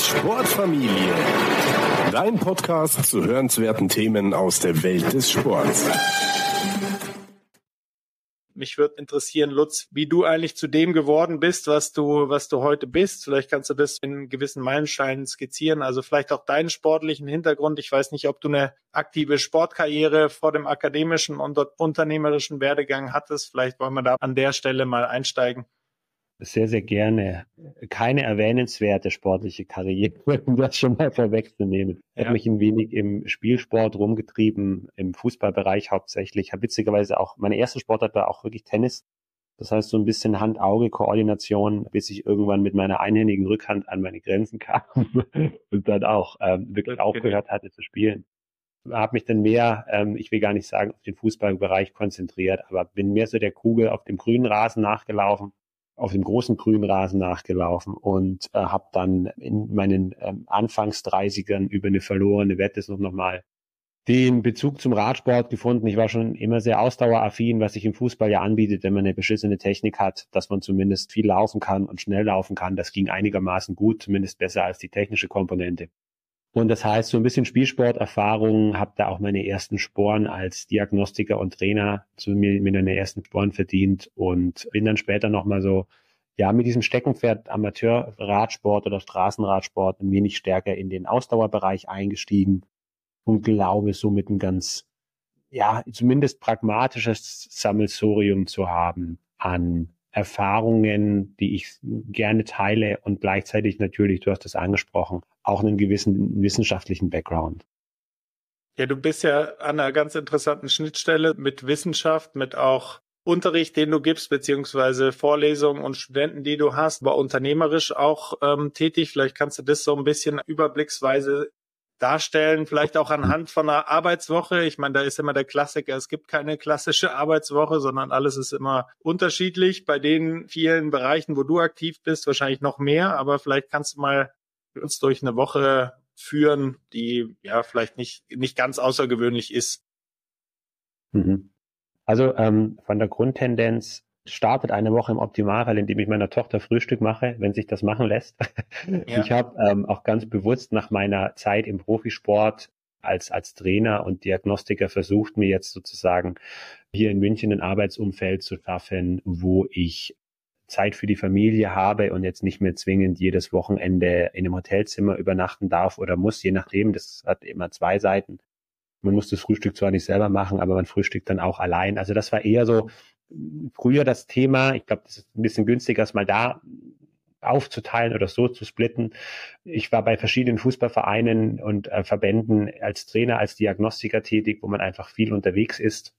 Sportfamilie. Dein Podcast zu hörenswerten Themen aus der Welt des Sports. Mich würde interessieren, Lutz, wie du eigentlich zu dem geworden bist, was du, was du heute bist. Vielleicht kannst du das in gewissen Meilensteinen skizzieren. Also vielleicht auch deinen sportlichen Hintergrund. Ich weiß nicht, ob du eine aktive Sportkarriere vor dem akademischen und unternehmerischen Werdegang hattest. Vielleicht wollen wir da an der Stelle mal einsteigen sehr, sehr gerne. Keine erwähnenswerte sportliche Karriere, um das schon mal vorwegzunehmen. Ich ja. habe mich ein wenig im Spielsport rumgetrieben, im Fußballbereich hauptsächlich. Ich habe witzigerweise auch, meine erste Sportart war auch wirklich Tennis. Das heißt, so ein bisschen Hand-Auge-Koordination, bis ich irgendwann mit meiner einhändigen Rückhand an meine Grenzen kam und dann auch ähm, wirklich okay. aufgehört hatte zu spielen. Habe mich dann mehr, ähm, ich will gar nicht sagen, auf den Fußballbereich konzentriert, aber bin mehr so der Kugel auf dem grünen Rasen nachgelaufen auf dem großen Grünrasen nachgelaufen und äh, habe dann in meinen ähm, Anfangs 30ern über eine verlorene Wette noch nochmal den Bezug zum Radsport gefunden. Ich war schon immer sehr ausdaueraffin, was sich im Fußball ja anbietet, wenn man eine beschissene Technik hat, dass man zumindest viel laufen kann und schnell laufen kann. Das ging einigermaßen gut, zumindest besser als die technische Komponente. Und das heißt, so ein bisschen Spielsporterfahrung, habe da auch meine ersten Sporen als Diagnostiker und Trainer zu mir, mir meine ersten Sporen verdient und bin dann später nochmal so, ja, mit diesem Steckenpferd Amateurradsport oder Straßenradsport ein wenig stärker in den Ausdauerbereich eingestiegen und glaube somit ein ganz, ja, zumindest pragmatisches Sammelsurium zu haben an Erfahrungen, die ich gerne teile und gleichzeitig natürlich, du hast es angesprochen, auch einen gewissen wissenschaftlichen Background. Ja, du bist ja an einer ganz interessanten Schnittstelle mit Wissenschaft, mit auch Unterricht, den du gibst, beziehungsweise Vorlesungen und Studenten, die du hast, aber unternehmerisch auch ähm, tätig. Vielleicht kannst du das so ein bisschen überblicksweise darstellen, vielleicht auch anhand von einer Arbeitswoche. Ich meine, da ist immer der Klassiker, es gibt keine klassische Arbeitswoche, sondern alles ist immer unterschiedlich. Bei den vielen Bereichen, wo du aktiv bist, wahrscheinlich noch mehr, aber vielleicht kannst du mal uns durch eine Woche führen, die ja vielleicht nicht, nicht ganz außergewöhnlich ist. Mhm. Also ähm, von der Grundtendenz startet eine Woche im Optimalfall, indem ich meiner Tochter Frühstück mache, wenn sich das machen lässt. Ja. Ich habe ähm, auch ganz bewusst nach meiner Zeit im Profisport als, als Trainer und Diagnostiker versucht, mir jetzt sozusagen hier in München ein Arbeitsumfeld zu schaffen, wo ich Zeit für die Familie habe und jetzt nicht mehr zwingend jedes Wochenende in einem Hotelzimmer übernachten darf oder muss, je nachdem, das hat immer zwei Seiten. Man muss das Frühstück zwar nicht selber machen, aber man frühstückt dann auch allein. Also das war eher so früher das Thema. Ich glaube, das ist ein bisschen günstiger, es mal da aufzuteilen oder so zu splitten. Ich war bei verschiedenen Fußballvereinen und äh, Verbänden als Trainer, als Diagnostiker tätig, wo man einfach viel unterwegs ist,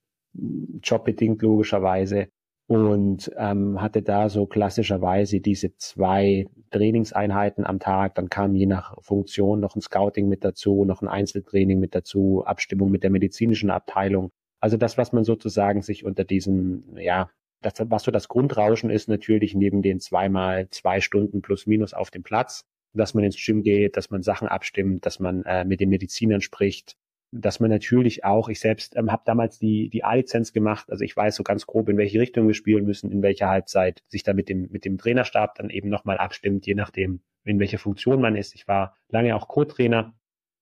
jobbedingt logischerweise und ähm, hatte da so klassischerweise diese zwei Trainingseinheiten am Tag. Dann kam je nach Funktion noch ein Scouting mit dazu, noch ein Einzeltraining mit dazu, Abstimmung mit der medizinischen Abteilung. Also das, was man sozusagen sich unter diesem, ja, das, was so das Grundrauschen ist, natürlich neben den zweimal zwei Stunden plus minus auf dem Platz, dass man ins Gym geht, dass man Sachen abstimmt, dass man äh, mit den Medizinern spricht, dass man natürlich auch, ich selbst ähm, habe damals die, die A-Lizenz gemacht, also ich weiß so ganz grob, in welche Richtung wir spielen müssen, in welcher Halbzeit, sich da mit dem, mit dem Trainerstab dann eben nochmal abstimmt, je nachdem, in welcher Funktion man ist. Ich war lange auch Co-Trainer,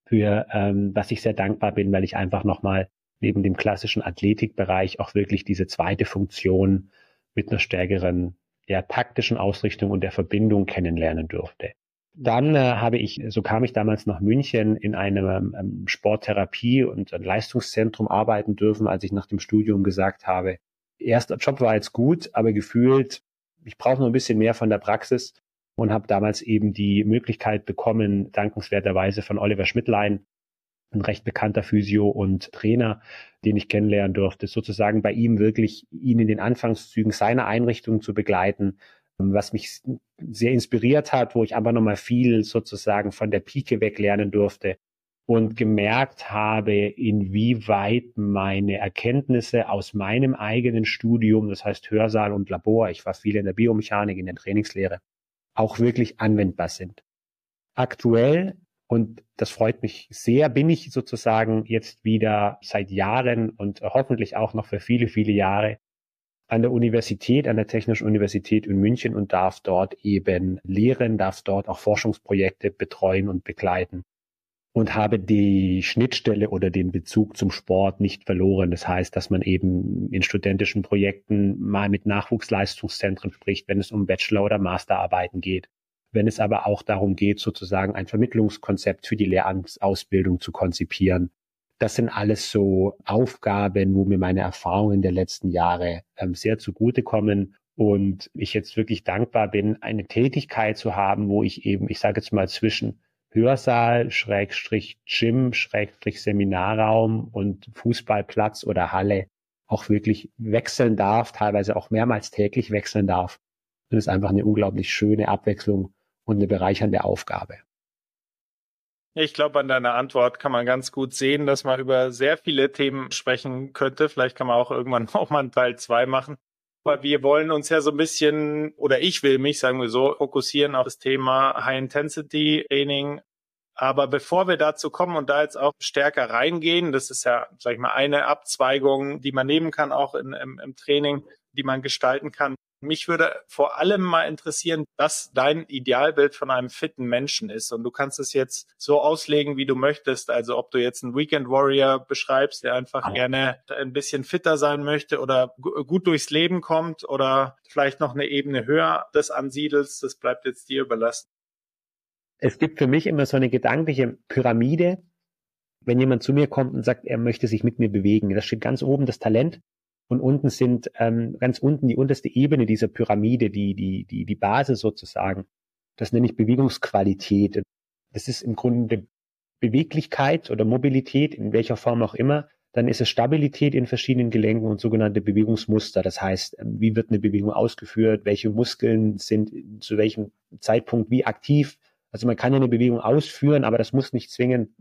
für ähm, was ich sehr dankbar bin, weil ich einfach nochmal neben dem klassischen Athletikbereich auch wirklich diese zweite Funktion mit einer stärkeren ja, taktischen Ausrichtung und der Verbindung kennenlernen durfte. Dann äh, habe ich, so kam ich damals nach München in einem ähm, Sporttherapie und ein Leistungszentrum arbeiten dürfen, als ich nach dem Studium gesagt habe, erster Job war jetzt gut, aber gefühlt, ich brauche noch ein bisschen mehr von der Praxis und habe damals eben die Möglichkeit bekommen, dankenswerterweise von Oliver Schmidtlein, ein recht bekannter Physio und Trainer, den ich kennenlernen durfte, sozusagen bei ihm wirklich ihn in den Anfangszügen seiner Einrichtung zu begleiten, was mich sehr inspiriert hat, wo ich aber nochmal viel sozusagen von der Pike weg lernen durfte und gemerkt habe, inwieweit meine Erkenntnisse aus meinem eigenen Studium, das heißt Hörsaal und Labor, ich war viel in der Biomechanik, in der Trainingslehre, auch wirklich anwendbar sind. Aktuell, und das freut mich sehr, bin ich sozusagen jetzt wieder seit Jahren und hoffentlich auch noch für viele, viele Jahre an der Universität, an der Technischen Universität in München und darf dort eben lehren, darf dort auch Forschungsprojekte betreuen und begleiten und habe die Schnittstelle oder den Bezug zum Sport nicht verloren. Das heißt, dass man eben in studentischen Projekten mal mit Nachwuchsleistungszentren spricht, wenn es um Bachelor- oder Masterarbeiten geht. Wenn es aber auch darum geht, sozusagen ein Vermittlungskonzept für die Lehramtsausbildung zu konzipieren. Das sind alles so Aufgaben, wo mir meine Erfahrungen der letzten Jahre ähm, sehr zugutekommen und ich jetzt wirklich dankbar bin, eine Tätigkeit zu haben, wo ich eben, ich sage jetzt mal zwischen Hörsaal, Schrägstrich Gym, Schrägstrich Seminarraum und Fußballplatz oder Halle auch wirklich wechseln darf, teilweise auch mehrmals täglich wechseln darf. Und es ist einfach eine unglaublich schöne Abwechslung und eine bereichernde Aufgabe. Ich glaube, an deiner Antwort kann man ganz gut sehen, dass man über sehr viele Themen sprechen könnte. Vielleicht kann man auch irgendwann auch mal einen Teil zwei machen. Aber wir wollen uns ja so ein bisschen, oder ich will mich, sagen wir so, fokussieren auf das Thema High-Intensity-Training. Aber bevor wir dazu kommen und da jetzt auch stärker reingehen, das ist ja, sag ich mal, eine Abzweigung, die man nehmen kann, auch in, im, im Training, die man gestalten kann. Mich würde vor allem mal interessieren, was dein Idealbild von einem fitten Menschen ist. Und du kannst es jetzt so auslegen, wie du möchtest. Also ob du jetzt einen Weekend Warrior beschreibst, der einfach gerne ein bisschen fitter sein möchte oder gut durchs Leben kommt oder vielleicht noch eine Ebene höher das ansiedelst, das bleibt jetzt dir überlassen. Es gibt für mich immer so eine gedankliche Pyramide. Wenn jemand zu mir kommt und sagt, er möchte sich mit mir bewegen, da steht ganz oben das Talent und unten sind ähm, ganz unten die unterste Ebene dieser Pyramide, die, die, die, die Basis sozusagen. Das nenne ich Bewegungsqualität. Das ist im Grunde Beweglichkeit oder Mobilität, in welcher Form auch immer. Dann ist es Stabilität in verschiedenen Gelenken und sogenannte Bewegungsmuster. Das heißt, ähm, wie wird eine Bewegung ausgeführt? Welche Muskeln sind zu welchem Zeitpunkt wie aktiv? Also man kann eine Bewegung ausführen, aber das muss nicht zwingend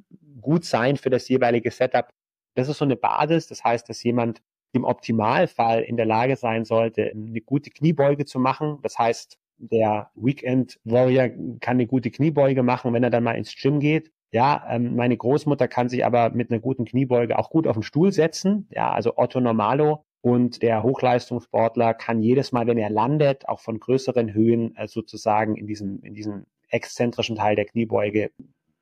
gut sein für das jeweilige Setup. Das ist so eine Basis. Das heißt, dass jemand im Optimalfall in der Lage sein sollte, eine gute Kniebeuge zu machen. Das heißt, der Weekend Warrior kann eine gute Kniebeuge machen, wenn er dann mal ins Gym geht. Ja, ähm, meine Großmutter kann sich aber mit einer guten Kniebeuge auch gut auf den Stuhl setzen. Ja, also Otto Normalo. Und der Hochleistungssportler kann jedes Mal, wenn er landet, auch von größeren Höhen äh, sozusagen in diesem, in diesem exzentrischen Teil der Kniebeuge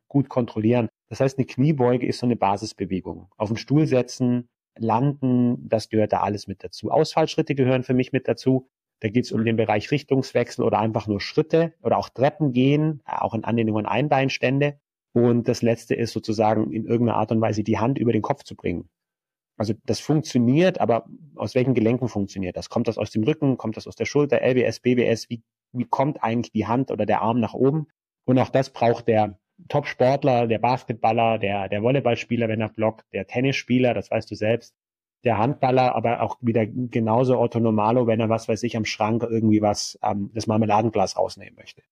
gut kontrollieren. Das heißt, eine Kniebeuge ist so eine Basisbewegung. Auf den Stuhl setzen, Landen, das gehört da alles mit dazu. Ausfallschritte gehören für mich mit dazu. Da geht es um den Bereich Richtungswechsel oder einfach nur Schritte oder auch Treppen gehen, auch in Anlehnung an Einbeinstände. Und das letzte ist sozusagen in irgendeiner Art und Weise die Hand über den Kopf zu bringen. Also das funktioniert, aber aus welchen Gelenken funktioniert das? Kommt das aus dem Rücken? Kommt das aus der Schulter? LBS, BBS? Wie, wie kommt eigentlich die Hand oder der Arm nach oben? Und auch das braucht der Top-Sportler, der Basketballer, der, der Volleyballspieler, wenn er blockt, der Tennisspieler, das weißt du selbst, der Handballer, aber auch wieder genauso Otto Normalo, wenn er was weiß ich am Schrank irgendwie was, ähm, das Marmeladenglas rausnehmen möchte.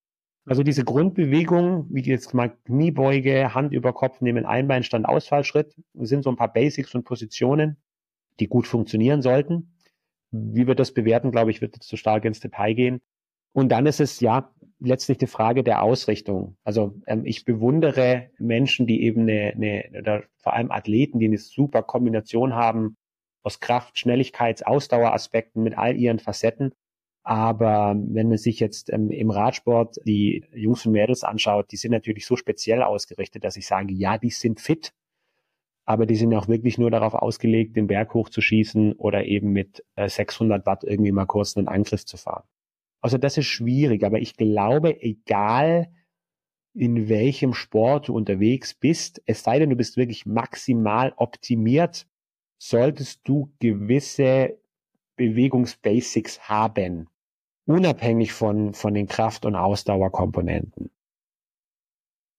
Also diese Grundbewegung, wie jetzt mal Kniebeuge, Hand über Kopf nehmen, Einbeinstand, Ausfallschritt, sind so ein paar Basics und Positionen, die gut funktionieren sollten. Wie wir das bewerten, glaube ich, wird jetzt zu stark ins Detail gehen. Und dann ist es ja letztlich die Frage der Ausrichtung. Also ähm, ich bewundere Menschen, die eben eine, eine, vor allem Athleten, die eine super Kombination haben aus Kraft, Schnelligkeits, Ausdaueraspekten mit all ihren Facetten. Aber wenn man sich jetzt ähm, im Radsport die Jungs und Mädels anschaut, die sind natürlich so speziell ausgerichtet, dass ich sage, ja, die sind fit, aber die sind auch wirklich nur darauf ausgelegt, den Berg hochzuschießen oder eben mit äh, 600 Watt irgendwie mal kurz einen Angriff zu fahren. Also das ist schwierig, aber ich glaube, egal in welchem Sport du unterwegs bist, es sei denn, du bist wirklich maximal optimiert, solltest du gewisse Bewegungsbasics haben, unabhängig von, von den Kraft- und Ausdauerkomponenten.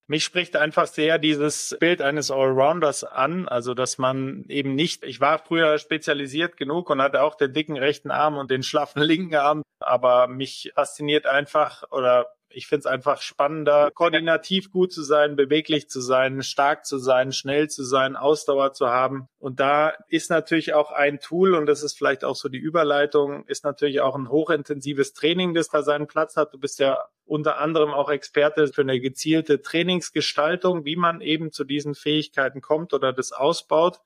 Mich spricht einfach sehr dieses Bild eines Allrounders an, also dass man eben nicht, ich war früher spezialisiert genug und hatte auch den dicken rechten Arm und den schlaffen linken Arm, aber mich fasziniert einfach oder ich finde es einfach spannender, koordinativ gut zu sein, beweglich zu sein, stark zu sein, schnell zu sein, Ausdauer zu haben. Und da ist natürlich auch ein Tool, und das ist vielleicht auch so die Überleitung, ist natürlich auch ein hochintensives Training, das da seinen Platz hat. Du bist ja unter anderem auch Experte für eine gezielte Trainingsgestaltung, wie man eben zu diesen Fähigkeiten kommt oder das ausbaut.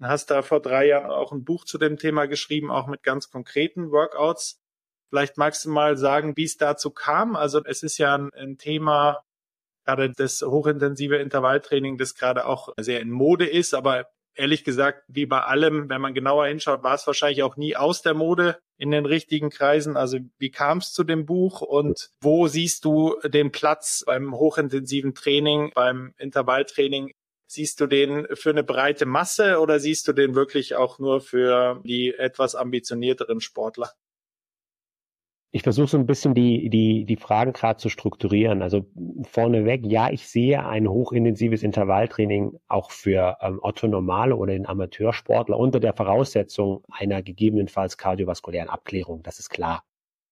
hast da vor drei Jahren auch ein Buch zu dem Thema geschrieben, auch mit ganz konkreten Workouts. Vielleicht magst du mal sagen, wie es dazu kam. Also es ist ja ein, ein Thema, gerade das hochintensive Intervalltraining, das gerade auch sehr in Mode ist, aber ehrlich gesagt, wie bei allem, wenn man genauer hinschaut, war es wahrscheinlich auch nie aus der Mode in den richtigen Kreisen. Also wie kam es zu dem Buch und wo siehst du den Platz beim hochintensiven Training, beim Intervalltraining? Siehst du den für eine breite Masse oder siehst du den wirklich auch nur für die etwas ambitionierteren Sportler? Ich versuche so ein bisschen die, die, die Fragen gerade zu strukturieren. Also vorneweg, ja, ich sehe ein hochintensives Intervalltraining auch für ähm, Otto Normale oder den Amateursportler unter der Voraussetzung einer gegebenenfalls kardiovaskulären Abklärung. Das ist klar.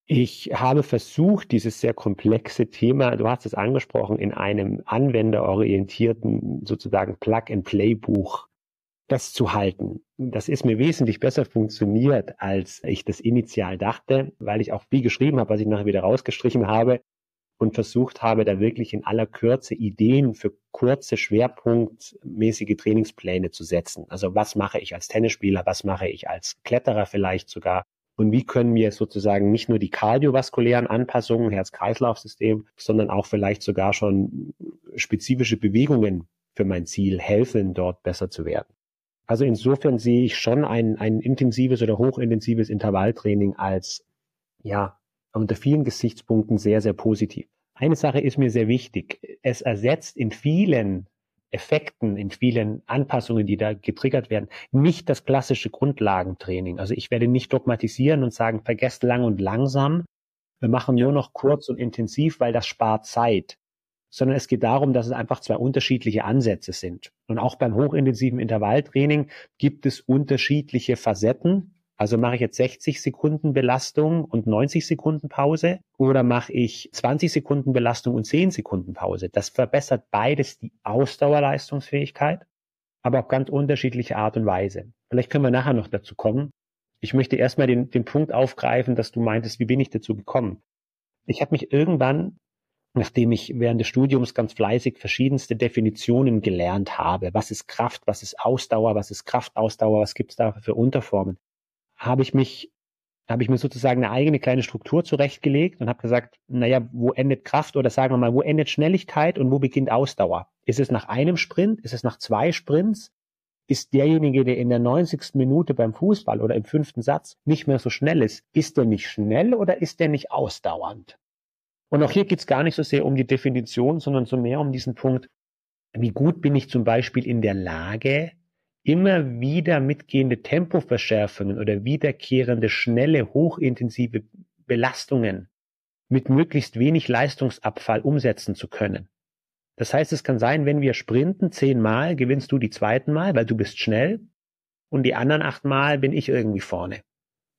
Ich habe versucht, dieses sehr komplexe Thema, du hast es angesprochen, in einem anwenderorientierten sozusagen Plug-and-Play-Buch festzuhalten. Das ist mir wesentlich besser funktioniert, als ich das initial dachte, weil ich auch viel geschrieben habe, was ich nachher wieder rausgestrichen habe und versucht habe, da wirklich in aller Kürze Ideen für kurze, schwerpunktmäßige Trainingspläne zu setzen. Also was mache ich als Tennisspieler, was mache ich als Kletterer vielleicht sogar und wie können wir sozusagen nicht nur die kardiovaskulären Anpassungen, Herz-Kreislauf-System, sondern auch vielleicht sogar schon spezifische Bewegungen für mein Ziel helfen, dort besser zu werden. Also insofern sehe ich schon ein, ein intensives oder hochintensives Intervalltraining als, ja, unter vielen Gesichtspunkten sehr, sehr positiv. Eine Sache ist mir sehr wichtig. Es ersetzt in vielen Effekten, in vielen Anpassungen, die da getriggert werden, nicht das klassische Grundlagentraining. Also ich werde nicht dogmatisieren und sagen, vergesst lang und langsam. Wir machen nur noch kurz und intensiv, weil das spart Zeit sondern es geht darum, dass es einfach zwei unterschiedliche Ansätze sind. Und auch beim hochintensiven Intervalltraining gibt es unterschiedliche Facetten. Also mache ich jetzt 60 Sekunden Belastung und 90 Sekunden Pause oder mache ich 20 Sekunden Belastung und 10 Sekunden Pause. Das verbessert beides die Ausdauerleistungsfähigkeit, aber auf ganz unterschiedliche Art und Weise. Vielleicht können wir nachher noch dazu kommen. Ich möchte erstmal den, den Punkt aufgreifen, dass du meintest, wie bin ich dazu gekommen? Ich habe mich irgendwann nachdem ich während des Studiums ganz fleißig verschiedenste Definitionen gelernt habe. Was ist Kraft, was ist Ausdauer, was ist Kraftausdauer, was gibt es da für Unterformen? Habe ich mich, habe ich mir sozusagen eine eigene kleine Struktur zurechtgelegt und habe gesagt, naja, wo endet Kraft oder sagen wir mal, wo endet Schnelligkeit und wo beginnt Ausdauer? Ist es nach einem Sprint? Ist es nach zwei Sprints? Ist derjenige, der in der 90. Minute beim Fußball oder im fünften Satz nicht mehr so schnell ist, ist der nicht schnell oder ist der nicht ausdauernd? Und auch hier geht es gar nicht so sehr um die Definition, sondern so mehr um diesen Punkt, wie gut bin ich zum Beispiel in der Lage, immer wieder mitgehende Tempoverschärfungen oder wiederkehrende, schnelle, hochintensive Belastungen mit möglichst wenig Leistungsabfall umsetzen zu können. Das heißt, es kann sein, wenn wir sprinten zehnmal, gewinnst du die zweiten Mal, weil du bist schnell und die anderen achtmal bin ich irgendwie vorne.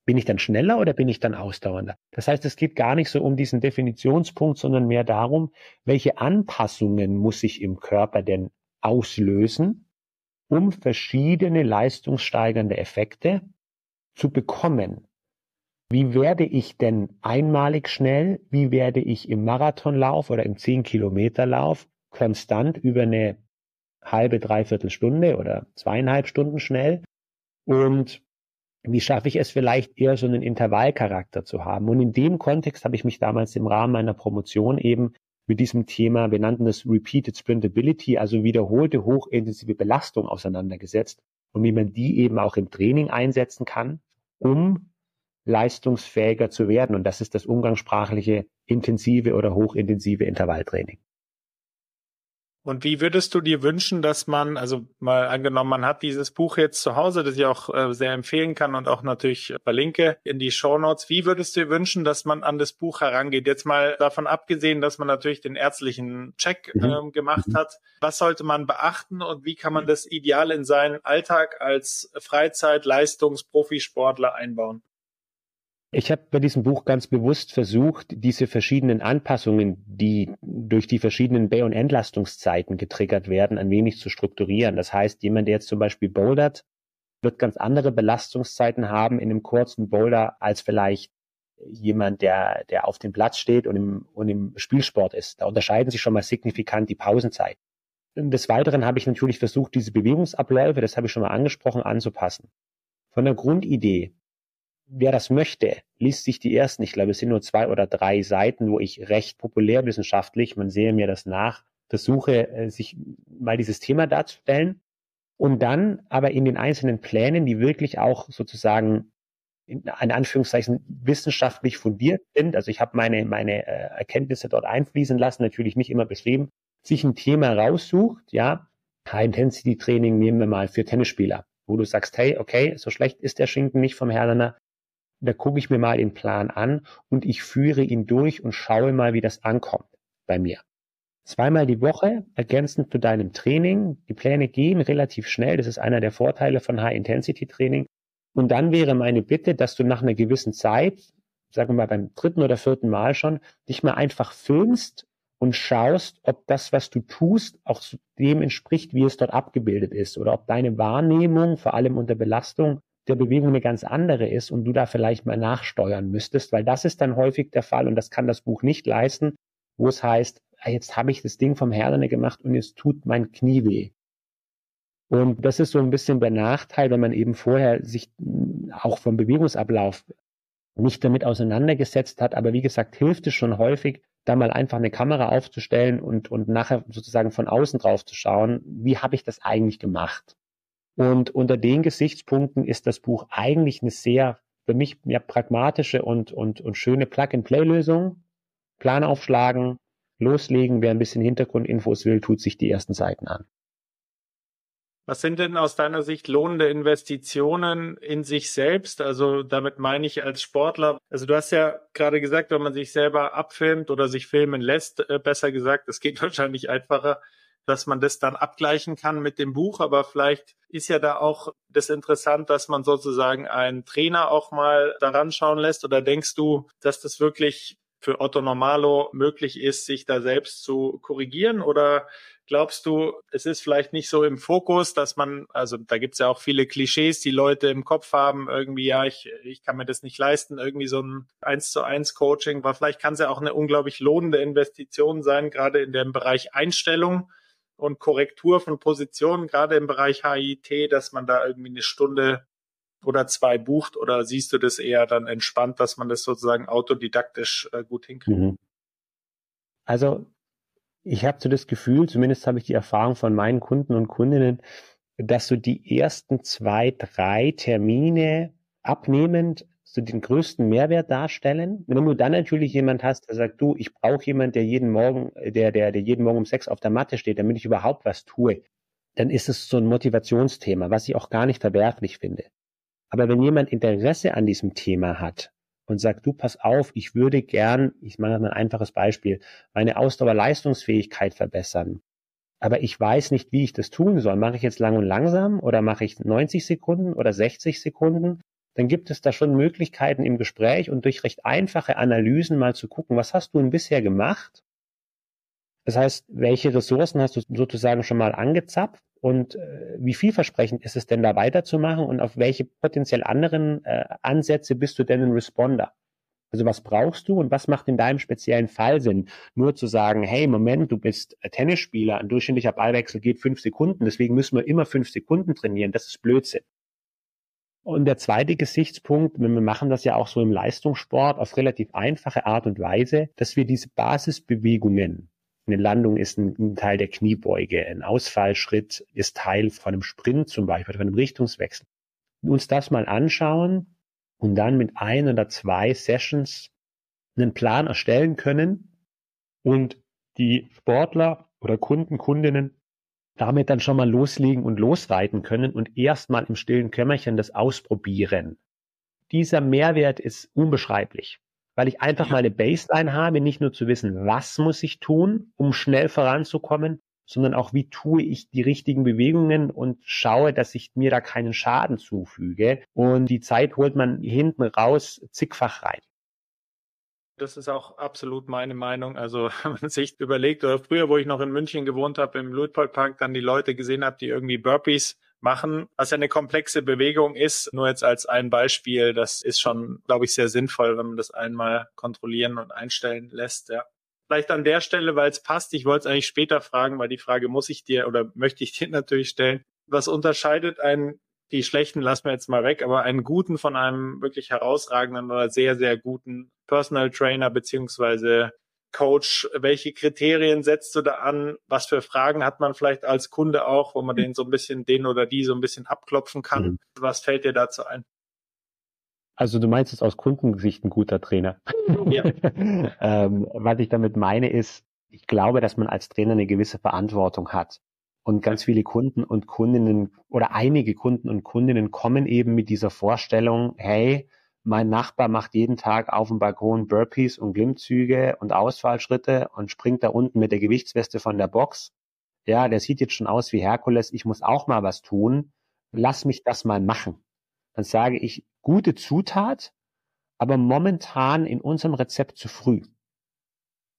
Bin ich dann schneller oder bin ich dann ausdauernder? Das heißt, es geht gar nicht so um diesen Definitionspunkt, sondern mehr darum, welche Anpassungen muss ich im Körper denn auslösen, um verschiedene leistungssteigernde Effekte zu bekommen. Wie werde ich denn einmalig schnell? Wie werde ich im Marathonlauf oder im 10-Kilometer-Lauf konstant über eine halbe, dreiviertel Stunde oder zweieinhalb Stunden schnell? Und wie schaffe ich es vielleicht eher so einen Intervallcharakter zu haben? Und in dem Kontext habe ich mich damals im Rahmen meiner Promotion eben mit diesem Thema, wir nannten das Repeated Sprintability, also wiederholte hochintensive Belastung auseinandergesetzt und wie man die eben auch im Training einsetzen kann, um leistungsfähiger zu werden. Und das ist das umgangssprachliche intensive oder hochintensive Intervalltraining. Und wie würdest du dir wünschen, dass man, also mal angenommen, man hat dieses Buch jetzt zu Hause, das ich auch äh, sehr empfehlen kann und auch natürlich verlinke in die Show Notes. Wie würdest du dir wünschen, dass man an das Buch herangeht? Jetzt mal davon abgesehen, dass man natürlich den ärztlichen Check mhm. ähm, gemacht mhm. hat. Was sollte man beachten und wie kann man das ideal in seinen Alltag als Freizeit-Leistungs-Profisportler einbauen? Ich habe bei diesem Buch ganz bewusst versucht, diese verschiedenen Anpassungen, die durch die verschiedenen Bay- und Entlastungszeiten getriggert werden, ein wenig zu strukturieren. Das heißt, jemand, der jetzt zum Beispiel bouldert, wird ganz andere Belastungszeiten haben in einem kurzen Boulder als vielleicht jemand, der, der auf dem Platz steht und im, und im Spielsport ist. Da unterscheiden sich schon mal signifikant die Pausenzeiten. Des Weiteren habe ich natürlich versucht, diese Bewegungsabläufe, das habe ich schon mal angesprochen, anzupassen. Von der Grundidee, wer das möchte, liest sich die ersten, ich glaube, es sind nur zwei oder drei Seiten, wo ich recht populärwissenschaftlich, man sehe mir das nach, versuche, äh, sich mal dieses Thema darzustellen. Und dann aber in den einzelnen Plänen, die wirklich auch sozusagen in, Anführungszeichen wissenschaftlich fundiert sind, also ich habe meine, meine äh, Erkenntnisse dort einfließen lassen, natürlich nicht immer beschrieben, sich ein Thema raussucht, ja, High-Intensity-Training nehmen wir mal für Tennisspieler, wo du sagst, hey, okay, so schlecht ist der Schinken nicht vom Herner, da gucke ich mir mal den Plan an und ich führe ihn durch und schaue mal, wie das ankommt bei mir. Zweimal die Woche, ergänzend zu deinem Training. Die Pläne gehen relativ schnell. Das ist einer der Vorteile von High-Intensity-Training. Und dann wäre meine Bitte, dass du nach einer gewissen Zeit, sagen wir mal beim dritten oder vierten Mal schon, dich mal einfach filmst und schaust, ob das, was du tust, auch dem entspricht, wie es dort abgebildet ist oder ob deine Wahrnehmung, vor allem unter Belastung der Bewegung eine ganz andere ist und du da vielleicht mal nachsteuern müsstest, weil das ist dann häufig der Fall und das kann das Buch nicht leisten, wo es heißt, ah, jetzt habe ich das Ding vom Herne gemacht und es tut mein Knie weh. Und das ist so ein bisschen der Nachteil, wenn man eben vorher sich auch vom Bewegungsablauf nicht damit auseinandergesetzt hat. Aber wie gesagt, hilft es schon häufig, da mal einfach eine Kamera aufzustellen und, und nachher sozusagen von außen drauf zu schauen, wie habe ich das eigentlich gemacht? Und unter den Gesichtspunkten ist das Buch eigentlich eine sehr, für mich ja, pragmatische und, und, und schöne Plug-and-Play-Lösung. Plan aufschlagen, loslegen. Wer ein bisschen Hintergrundinfos will, tut sich die ersten Seiten an. Was sind denn aus deiner Sicht lohnende Investitionen in sich selbst? Also damit meine ich als Sportler. Also du hast ja gerade gesagt, wenn man sich selber abfilmt oder sich filmen lässt, äh, besser gesagt, das geht wahrscheinlich einfacher, dass man das dann abgleichen kann mit dem Buch. Aber vielleicht ist ja da auch das interessant, dass man sozusagen einen Trainer auch mal daran schauen lässt. Oder denkst du, dass das wirklich für Otto Normalo möglich ist, sich da selbst zu korrigieren? Oder Glaubst du, es ist vielleicht nicht so im Fokus, dass man, also da gibt's ja auch viele Klischees, die Leute im Kopf haben, irgendwie, ja, ich, ich kann mir das nicht leisten, irgendwie so ein eins zu eins Coaching, aber vielleicht kann es ja auch eine unglaublich lohnende Investition sein, gerade in dem Bereich Einstellung und Korrektur von Positionen, gerade im Bereich HIT, dass man da irgendwie eine Stunde oder zwei bucht oder siehst du das eher dann entspannt, dass man das sozusagen autodidaktisch äh, gut hinkriegt? Mhm. Also ich habe so das Gefühl, zumindest habe ich die Erfahrung von meinen Kunden und Kundinnen, dass so die ersten zwei, drei Termine abnehmend so den größten Mehrwert darstellen. Wenn du dann natürlich jemand hast, der sagt, du, ich brauche jemand, der jeden Morgen, der, der, der jeden Morgen um sechs auf der Matte steht, damit ich überhaupt was tue, dann ist es so ein Motivationsthema, was ich auch gar nicht verwerflich finde. Aber wenn jemand Interesse an diesem Thema hat und sagt, du pass auf, ich würde gern, ich mache mal ein einfaches Beispiel, meine Ausdauerleistungsfähigkeit verbessern. Aber ich weiß nicht, wie ich das tun soll. Mache ich jetzt lang und langsam oder mache ich 90 Sekunden oder 60 Sekunden? Dann gibt es da schon Möglichkeiten im Gespräch und durch recht einfache Analysen mal zu gucken, was hast du denn bisher gemacht? Das heißt, welche Ressourcen hast du sozusagen schon mal angezapft und äh, wie vielversprechend ist es denn da weiterzumachen und auf welche potenziell anderen äh, Ansätze bist du denn ein Responder? Also was brauchst du und was macht in deinem speziellen Fall Sinn? Nur zu sagen, hey, Moment, du bist Tennisspieler, ein durchschnittlicher Ballwechsel geht fünf Sekunden, deswegen müssen wir immer fünf Sekunden trainieren. Das ist Blödsinn. Und der zweite Gesichtspunkt, wir machen das ja auch so im Leistungssport auf relativ einfache Art und Weise, dass wir diese Basisbewegungen eine Landung ist ein, Teil der Kniebeuge. Ein Ausfallschritt ist Teil von einem Sprint zum Beispiel, von einem Richtungswechsel. Uns das mal anschauen und dann mit ein oder zwei Sessions einen Plan erstellen können und die Sportler oder Kunden, Kundinnen damit dann schon mal loslegen und losreiten können und erstmal im stillen Kämmerchen das ausprobieren. Dieser Mehrwert ist unbeschreiblich weil ich einfach ja. mal eine Baseline habe, nicht nur zu wissen, was muss ich tun, um schnell voranzukommen, sondern auch, wie tue ich die richtigen Bewegungen und schaue, dass ich mir da keinen Schaden zufüge. Und die Zeit holt man hinten raus zigfach rein. Das ist auch absolut meine Meinung. Also wenn man sich überlegt, oder früher, wo ich noch in München gewohnt habe, im Luitpoldpark, dann die Leute gesehen habe, die irgendwie Burpees machen, was ja eine komplexe Bewegung ist. Nur jetzt als ein Beispiel, das ist schon, glaube ich, sehr sinnvoll, wenn man das einmal kontrollieren und einstellen lässt, ja. Vielleicht an der Stelle, weil es passt, ich wollte es eigentlich später fragen, weil die Frage muss ich dir oder möchte ich dir natürlich stellen. Was unterscheidet einen, die schlechten lassen wir jetzt mal weg, aber einen guten von einem wirklich herausragenden oder sehr, sehr guten Personal Trainer beziehungsweise Coach, welche Kriterien setzt du da an? Was für Fragen hat man vielleicht als Kunde auch, wo man den so ein bisschen, den oder die so ein bisschen abklopfen kann? Mhm. Was fällt dir dazu ein? Also du meinst es aus Kundensicht ein guter Trainer. Ja. ähm, was ich damit meine ist, ich glaube, dass man als Trainer eine gewisse Verantwortung hat. Und ganz viele Kunden und Kundinnen oder einige Kunden und Kundinnen kommen eben mit dieser Vorstellung, hey, mein Nachbar macht jeden Tag auf dem Balkon Burpees und Glimmzüge und Ausfallschritte und springt da unten mit der Gewichtsweste von der Box. Ja, der sieht jetzt schon aus wie Herkules. Ich muss auch mal was tun. Lass mich das mal machen. Dann sage ich, gute Zutat, aber momentan in unserem Rezept zu früh.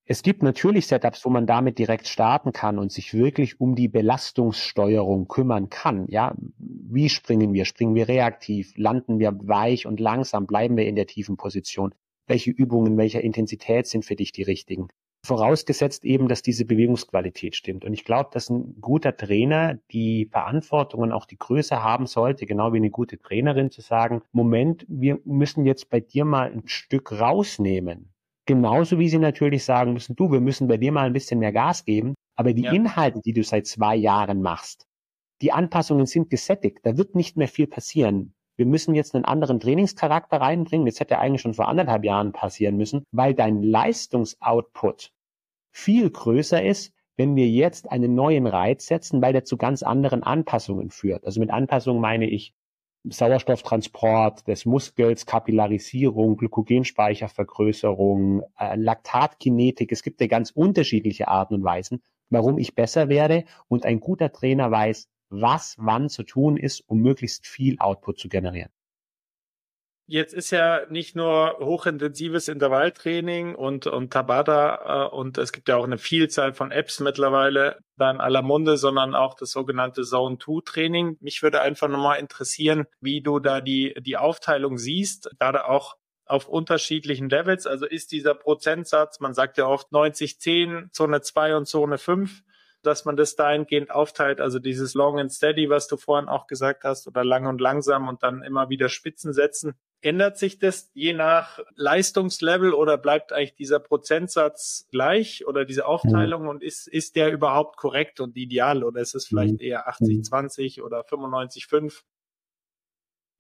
Es gibt natürlich Setups, wo man damit direkt starten kann und sich wirklich um die Belastungssteuerung kümmern kann. Ja, wie springen wir? Springen wir reaktiv? Landen wir weich und langsam? Bleiben wir in der tiefen Position? Welche Übungen, welcher Intensität sind für dich die richtigen? Vorausgesetzt eben, dass diese Bewegungsqualität stimmt. Und ich glaube, dass ein guter Trainer die Verantwortung und auch die Größe haben sollte, genau wie eine gute Trainerin zu sagen, Moment, wir müssen jetzt bei dir mal ein Stück rausnehmen Genauso wie sie natürlich sagen müssen, du, wir müssen bei dir mal ein bisschen mehr Gas geben, aber die ja. Inhalte, die du seit zwei Jahren machst, die Anpassungen sind gesättigt, da wird nicht mehr viel passieren. Wir müssen jetzt einen anderen Trainingscharakter reinbringen. Das hätte eigentlich schon vor anderthalb Jahren passieren müssen, weil dein Leistungsoutput viel größer ist, wenn wir jetzt einen neuen Reiz setzen, weil der zu ganz anderen Anpassungen führt. Also mit Anpassungen meine ich Sauerstofftransport des Muskels, Kapillarisierung, Glykogenspeichervergrößerung, äh, Laktatkinetik. Es gibt ja ganz unterschiedliche Arten und Weisen, warum ich besser werde. Und ein guter Trainer weiß, was wann zu tun ist, um möglichst viel Output zu generieren. Jetzt ist ja nicht nur hochintensives Intervalltraining und, und Tabata äh, und es gibt ja auch eine Vielzahl von Apps mittlerweile da in aller Munde, sondern auch das sogenannte Zone 2 Training. Mich würde einfach nochmal interessieren, wie du da die, die Aufteilung siehst, gerade auch auf unterschiedlichen Levels. Also ist dieser Prozentsatz, man sagt ja oft 90, 10, Zone 2 und Zone 5, dass man das dahingehend aufteilt, also dieses Long and Steady, was du vorhin auch gesagt hast, oder lang und langsam und dann immer wieder Spitzen setzen. Ändert sich das je nach Leistungslevel oder bleibt eigentlich dieser Prozentsatz gleich oder diese Aufteilung und ist, ist der überhaupt korrekt und ideal oder ist es vielleicht mhm. eher 80-20 mhm. oder 95-5?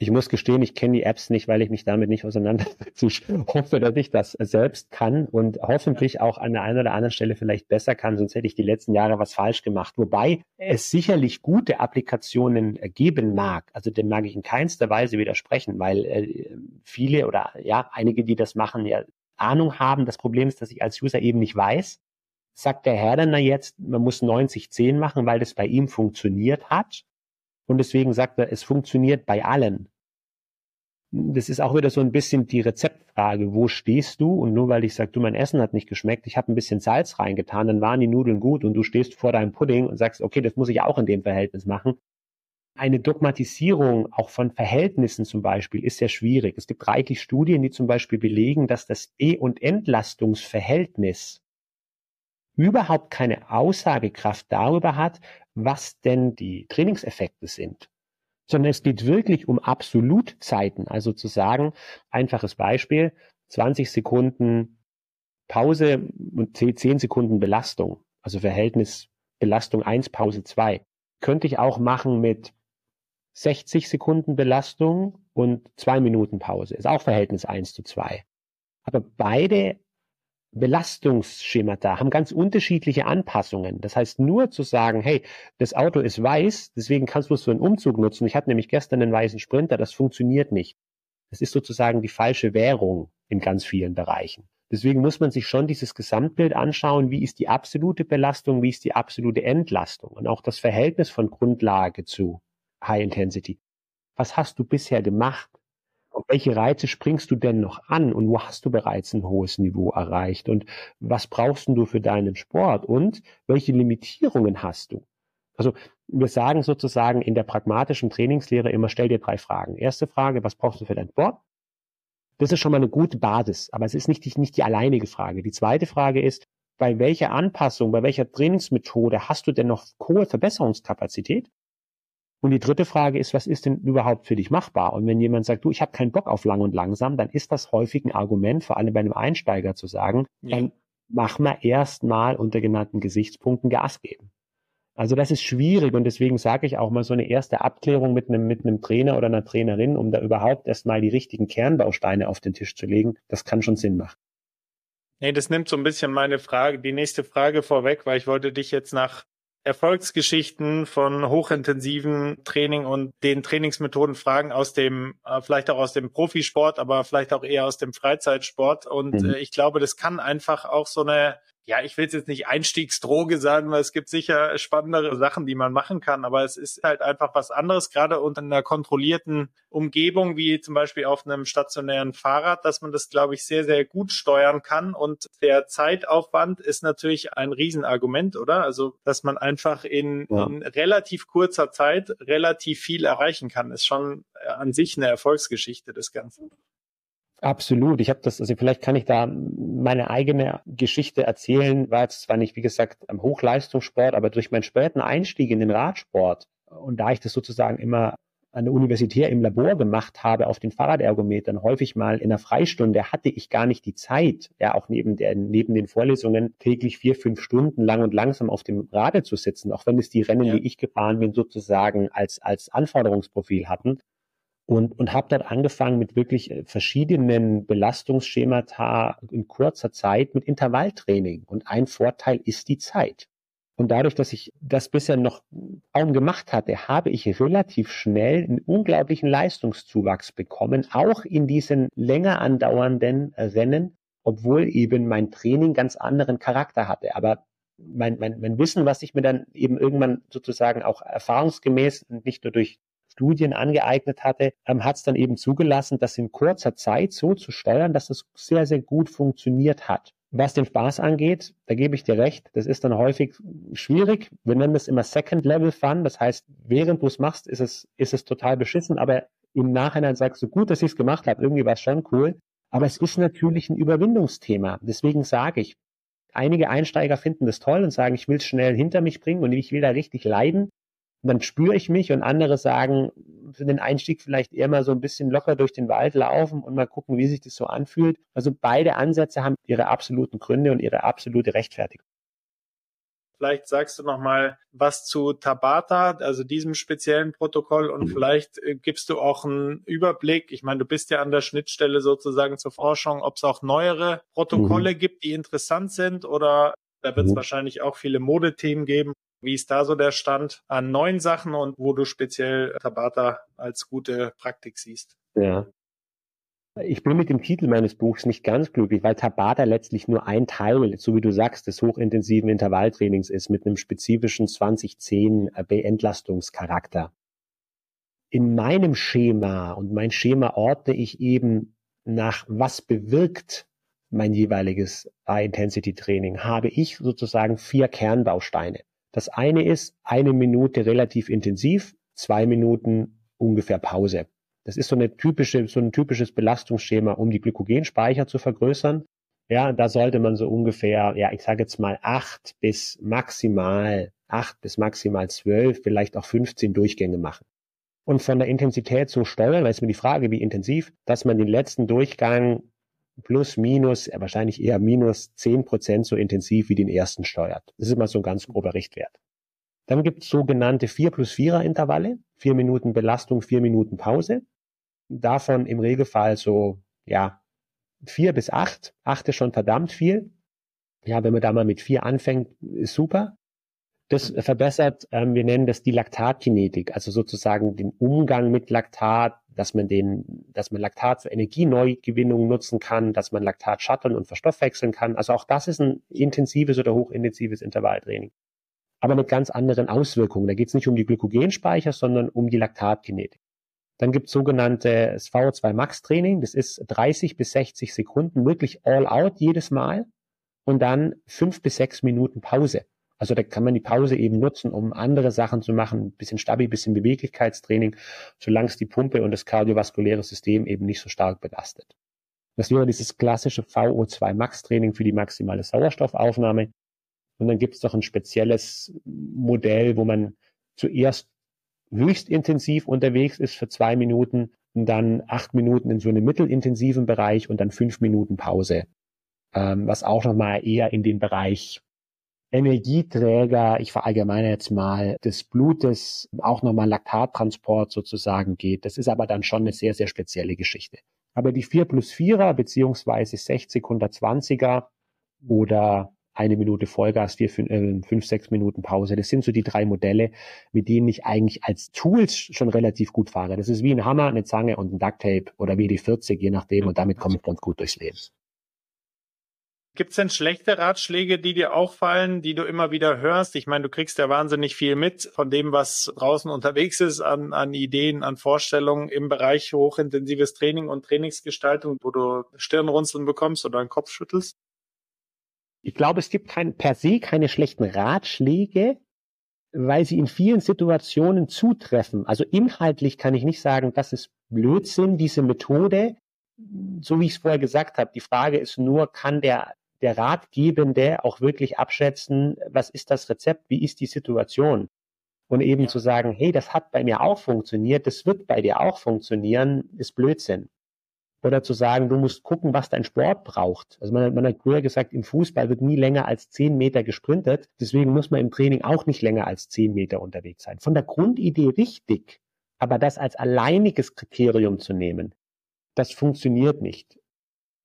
Ich muss gestehen, ich kenne die Apps nicht, weil ich mich damit nicht auseinandersetze. Ich hoffe, dass ich das selbst kann und hoffentlich auch an der einen oder anderen Stelle vielleicht besser kann, sonst hätte ich die letzten Jahre was falsch gemacht. Wobei es sicherlich gute Applikationen geben mag. Also dem mag ich in keinster Weise widersprechen, weil äh, viele oder ja, einige, die das machen, ja Ahnung haben. Das Problem ist, dass ich als User eben nicht weiß, sagt der Herr dann na jetzt, man muss 90-10 machen, weil das bei ihm funktioniert hat. Und deswegen sagt er, es funktioniert bei allen das ist auch wieder so ein bisschen die Rezeptfrage, wo stehst du? Und nur weil ich sage, du, mein Essen hat nicht geschmeckt, ich habe ein bisschen Salz reingetan, dann waren die Nudeln gut und du stehst vor deinem Pudding und sagst, okay, das muss ich auch in dem Verhältnis machen. Eine Dogmatisierung auch von Verhältnissen zum Beispiel ist sehr schwierig. Es gibt reichlich Studien, die zum Beispiel belegen, dass das E- und Entlastungsverhältnis überhaupt keine Aussagekraft darüber hat, was denn die Trainingseffekte sind sondern es geht wirklich um Absolutzeiten. Also zu sagen, einfaches Beispiel, 20 Sekunden Pause und 10 Sekunden Belastung, also Verhältnis Belastung 1, Pause 2. Könnte ich auch machen mit 60 Sekunden Belastung und 2 Minuten Pause. Ist auch Verhältnis 1 zu 2. Aber beide Belastungsschemata haben ganz unterschiedliche Anpassungen. Das heißt, nur zu sagen, hey, das Auto ist weiß, deswegen kannst du es für einen Umzug nutzen. Ich hatte nämlich gestern einen weißen Sprinter, das funktioniert nicht. Das ist sozusagen die falsche Währung in ganz vielen Bereichen. Deswegen muss man sich schon dieses Gesamtbild anschauen, wie ist die absolute Belastung, wie ist die absolute Entlastung und auch das Verhältnis von Grundlage zu High Intensity. Was hast du bisher gemacht? Auf welche Reize springst du denn noch an und wo hast du bereits ein hohes Niveau erreicht und was brauchst du für deinen Sport und welche Limitierungen hast du? Also wir sagen sozusagen in der pragmatischen Trainingslehre immer, stell dir drei Fragen. Erste Frage, was brauchst du für deinen Sport? Das ist schon mal eine gute Basis, aber es ist nicht die, nicht die alleinige Frage. Die zweite Frage ist, bei welcher Anpassung, bei welcher Trainingsmethode hast du denn noch hohe Verbesserungskapazität? Und die dritte Frage ist, was ist denn überhaupt für dich machbar? Und wenn jemand sagt, du, ich habe keinen Bock auf lang und langsam, dann ist das häufig ein Argument, vor allem bei einem Einsteiger zu sagen, ja. dann mach mal erstmal unter genannten Gesichtspunkten Gas geben. Also das ist schwierig und deswegen sage ich auch mal so eine erste Abklärung mit einem, mit einem Trainer oder einer Trainerin, um da überhaupt erstmal die richtigen Kernbausteine auf den Tisch zu legen, das kann schon Sinn machen. Nee, das nimmt so ein bisschen meine Frage, die nächste Frage vorweg, weil ich wollte dich jetzt nach Erfolgsgeschichten von hochintensiven Training und den Trainingsmethoden fragen aus dem, äh, vielleicht auch aus dem Profisport, aber vielleicht auch eher aus dem Freizeitsport. Und mhm. äh, ich glaube, das kann einfach auch so eine ja, ich will jetzt nicht Einstiegsdroge sagen, weil es gibt sicher spannendere Sachen, die man machen kann, aber es ist halt einfach was anderes, gerade unter einer kontrollierten Umgebung, wie zum Beispiel auf einem stationären Fahrrad, dass man das, glaube ich, sehr, sehr gut steuern kann. Und der Zeitaufwand ist natürlich ein Riesenargument, oder? Also, dass man einfach in, ja. in relativ kurzer Zeit relativ viel erreichen kann, ist schon an sich eine Erfolgsgeschichte, das Ganze. Absolut. Ich habe das, also vielleicht kann ich da meine eigene Geschichte erzählen, war jetzt zwar nicht, wie gesagt, am Hochleistungssport, aber durch meinen späten Einstieg in den Radsport und da ich das sozusagen immer an der Universität im Labor gemacht habe auf den Fahrradergometern, häufig mal in der Freistunde, hatte ich gar nicht die Zeit, ja auch neben der, neben den Vorlesungen täglich vier, fünf Stunden lang und langsam auf dem Rade zu sitzen, auch wenn es die Rennen, ja. die ich gefahren bin, sozusagen als, als Anforderungsprofil hatten und, und habe dann angefangen mit wirklich äh, verschiedenen Belastungsschemata in kurzer Zeit mit Intervalltraining. Und ein Vorteil ist die Zeit. Und dadurch, dass ich das bisher noch kaum gemacht hatte, habe ich relativ schnell einen unglaublichen Leistungszuwachs bekommen, auch in diesen länger andauernden Rennen, obwohl eben mein Training ganz anderen Charakter hatte. Aber mein, mein, mein Wissen, was ich mir dann eben irgendwann sozusagen auch erfahrungsgemäß nicht nur durch Studien angeeignet hatte, ähm, hat es dann eben zugelassen, das in kurzer Zeit so zu steuern, dass das sehr, sehr gut funktioniert hat. Was den Spaß angeht, da gebe ich dir recht, das ist dann häufig schwierig. Wir nennen das immer Second Level Fun. Das heißt, während du es machst, ist es, ist es total beschissen, aber im Nachhinein sagst du, gut, dass ich es gemacht habe, irgendwie war es schon cool. Aber es ist natürlich ein Überwindungsthema. Deswegen sage ich, einige Einsteiger finden das toll und sagen, ich will es schnell hinter mich bringen und ich will da richtig leiden. Dann spüre ich mich und andere sagen, für den Einstieg vielleicht eher mal so ein bisschen locker durch den Wald laufen und mal gucken, wie sich das so anfühlt. Also beide Ansätze haben ihre absoluten Gründe und ihre absolute Rechtfertigung. Vielleicht sagst du noch mal was zu Tabata, also diesem speziellen Protokoll und mhm. vielleicht äh, gibst du auch einen Überblick. Ich meine, du bist ja an der Schnittstelle sozusagen zur Forschung, ob es auch neuere Protokolle mhm. gibt, die interessant sind oder da wird es mhm. wahrscheinlich auch viele Modethemen geben. Wie ist da so der Stand an neuen Sachen und wo du speziell Tabata als gute Praktik siehst? Ja. Ich bin mit dem Titel meines Buchs nicht ganz glücklich, weil Tabata letztlich nur ein Teil, so wie du sagst, des hochintensiven Intervalltrainings ist mit einem spezifischen 2010 Beentlastungscharakter. In meinem Schema und mein Schema ordne ich eben nach, was bewirkt mein jeweiliges High-Intensity-Training, habe ich sozusagen vier Kernbausteine. Das eine ist eine Minute relativ intensiv, zwei Minuten ungefähr Pause. Das ist so eine typische, so ein typisches Belastungsschema, um die Glykogenspeicher zu vergrößern. Ja, da sollte man so ungefähr, ja, ich sage jetzt mal acht bis maximal, acht bis maximal zwölf, vielleicht auch 15 Durchgänge machen. Und von der Intensität so steuern, weil es mir die Frage, wie intensiv, dass man den letzten Durchgang plus, minus, wahrscheinlich eher minus zehn Prozent so intensiv wie den ersten steuert. Das ist immer so ein ganz grober Richtwert. Dann gibt es sogenannte 4 plus 4er Intervalle, vier Minuten Belastung, vier Minuten Pause. Davon im Regelfall so, ja, vier bis acht. Acht ist schon verdammt viel. Ja, wenn man da mal mit vier anfängt, ist super. Das verbessert, ähm, wir nennen das die Laktatkinetik, also sozusagen den Umgang mit Laktat, dass man den, dass man Laktat für Energieneugewinnung nutzen kann, dass man Laktat shutteln und verstoffwechseln kann. Also auch das ist ein intensives oder hochintensives Intervalltraining. Aber mit ganz anderen Auswirkungen. Da geht es nicht um die Glykogenspeicher, sondern um die Laktatkinetik. Dann gibt es sogenanntes VO2 Max Training. Das ist 30 bis 60 Sekunden, wirklich all out jedes Mal. Und dann fünf bis sechs Minuten Pause. Also da kann man die Pause eben nutzen, um andere Sachen zu machen, ein bisschen Stabi, ein bisschen Beweglichkeitstraining, solange es die Pumpe und das kardiovaskuläre System eben nicht so stark belastet. Das wäre dieses klassische VO2 Max Training für die maximale Sauerstoffaufnahme. Und dann gibt es noch ein spezielles Modell, wo man zuerst höchst intensiv unterwegs ist für zwei Minuten und dann acht Minuten in so einem mittelintensiven Bereich und dann fünf Minuten Pause. Ähm, was auch nochmal eher in den Bereich Energieträger, ich verallgemeine jetzt mal, des Blutes, auch nochmal Laktattransport sozusagen geht. Das ist aber dann schon eine sehr, sehr spezielle Geschichte. Aber die 4 plus 4er beziehungsweise 60, 120er oder eine Minute Vollgas, vier, fünf, äh, fünf, sechs Minuten Pause. Das sind so die drei Modelle, mit denen ich eigentlich als Tools schon relativ gut fahre. Das ist wie ein Hammer, eine Zange und ein Ducktape oder wie die 40, je nachdem. Und damit komme ich ganz gut durchs Leben. Gibt es denn schlechte Ratschläge, die dir auffallen, die du immer wieder hörst? Ich meine, du kriegst ja wahnsinnig viel mit von dem, was draußen unterwegs ist, an, an Ideen, an Vorstellungen im Bereich hochintensives Training und Trainingsgestaltung, wo du Stirnrunzeln bekommst oder einen Kopf schüttelst? Ich glaube, es gibt kein, per se keine schlechten Ratschläge, weil sie in vielen Situationen zutreffen. Also inhaltlich kann ich nicht sagen, das ist Blödsinn, diese Methode. So wie ich es vorher gesagt habe, die Frage ist nur, kann der, der Ratgebende auch wirklich abschätzen, was ist das Rezept, wie ist die Situation? Und eben ja. zu sagen, hey, das hat bei mir auch funktioniert, das wird bei dir auch funktionieren, ist Blödsinn oder zu sagen, du musst gucken, was dein Sport braucht. Also man, man hat früher gesagt, im Fußball wird nie länger als zehn Meter gesprintet. Deswegen muss man im Training auch nicht länger als zehn Meter unterwegs sein. Von der Grundidee richtig, aber das als alleiniges Kriterium zu nehmen, das funktioniert nicht.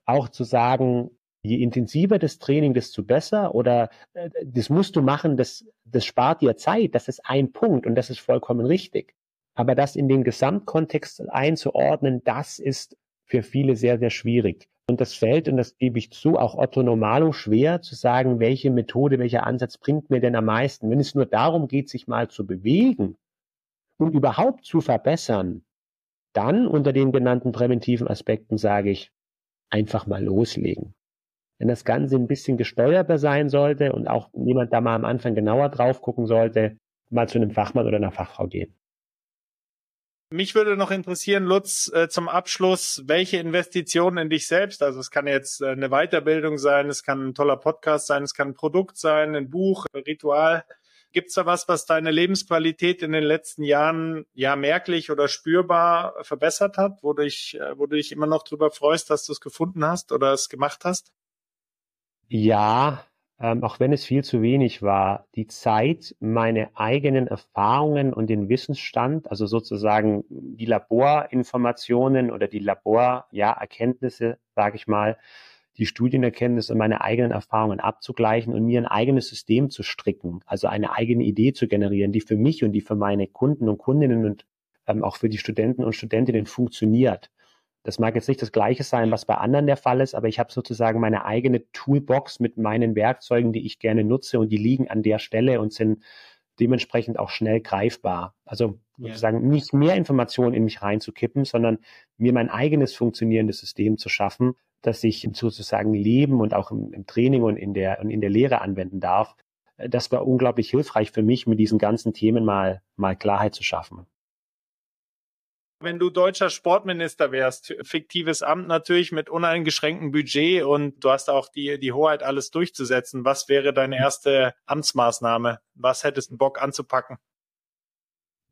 Auch zu sagen, je intensiver das Training, desto besser oder äh, das musst du machen, das, das spart dir Zeit, das ist ein Punkt und das ist vollkommen richtig. Aber das in den Gesamtkontext einzuordnen, das ist für viele sehr, sehr schwierig. Und das fällt, und das gebe ich zu, auch Otto Normalo schwer zu sagen, welche Methode, welcher Ansatz bringt mir denn am meisten. Wenn es nur darum geht, sich mal zu bewegen und überhaupt zu verbessern, dann unter den genannten präventiven Aspekten sage ich, einfach mal loslegen. Wenn das Ganze ein bisschen gesteuerter sein sollte und auch jemand da mal am Anfang genauer drauf gucken sollte, mal zu einem Fachmann oder einer Fachfrau gehen. Mich würde noch interessieren, Lutz, äh, zum Abschluss, welche Investitionen in dich selbst, also es kann jetzt äh, eine Weiterbildung sein, es kann ein toller Podcast sein, es kann ein Produkt sein, ein Buch, ein Ritual. Gibt es da was, was deine Lebensqualität in den letzten Jahren ja merklich oder spürbar verbessert hat, wo du dich, äh, wo du dich immer noch drüber freust, dass du es gefunden hast oder es gemacht hast? Ja, ähm, auch wenn es viel zu wenig war, die Zeit, meine eigenen Erfahrungen und den Wissensstand, also sozusagen die Laborinformationen oder die Laborerkenntnisse, ja, sage ich mal, die Studienerkenntnisse und meine eigenen Erfahrungen abzugleichen und mir ein eigenes System zu stricken, also eine eigene Idee zu generieren, die für mich und die für meine Kunden und Kundinnen und ähm, auch für die Studenten und Studentinnen funktioniert. Das mag jetzt nicht das Gleiche sein, was bei anderen der Fall ist, aber ich habe sozusagen meine eigene Toolbox mit meinen Werkzeugen, die ich gerne nutze und die liegen an der Stelle und sind dementsprechend auch schnell greifbar. Also sozusagen ja. nicht mehr Informationen in mich reinzukippen, sondern mir mein eigenes funktionierendes System zu schaffen, das ich sozusagen leben und auch im, im Training und in der und in der Lehre anwenden darf. Das war unglaublich hilfreich für mich, mit diesen ganzen Themen mal mal Klarheit zu schaffen. Wenn du deutscher Sportminister wärst, fiktives Amt natürlich mit uneingeschränktem Budget und du hast auch die, die Hoheit, alles durchzusetzen. Was wäre deine erste Amtsmaßnahme? Was hättest du Bock anzupacken?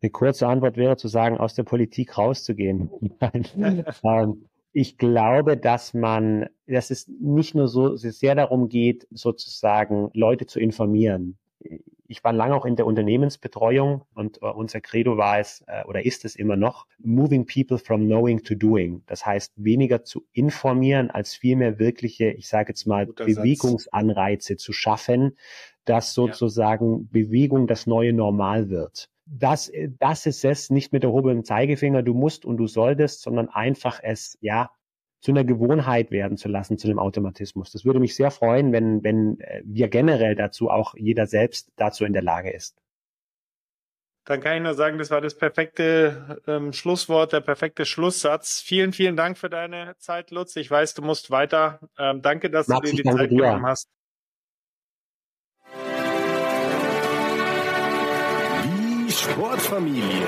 Eine kurze Antwort wäre zu sagen, aus der Politik rauszugehen. Ähm, ich glaube, dass man, dass es nicht nur so sehr darum geht, sozusagen Leute zu informieren ich war lange auch in der Unternehmensbetreuung und uh, unser Credo war es uh, oder ist es immer noch, moving people from knowing to doing. Das heißt, weniger zu informieren, als vielmehr wirkliche, ich sage jetzt mal, Guter Bewegungsanreize Satz. zu schaffen, dass sozusagen ja. Bewegung das neue Normal wird. Das, das ist es, nicht mit der erhobenem Zeigefinger, du musst und du solltest, sondern einfach es, ja, zu einer Gewohnheit werden zu lassen, zu einem Automatismus. Das würde mich sehr freuen, wenn, wenn äh, wir generell dazu auch jeder selbst dazu in der Lage ist. Dann kann ich nur sagen, das war das perfekte ähm, Schlusswort, der perfekte Schlusssatz. Vielen, vielen Dank für deine Zeit, Lutz. Ich weiß, du musst weiter. Ähm, danke, dass Max, du dir die Zeit dir. genommen hast. Die Sportfamilie.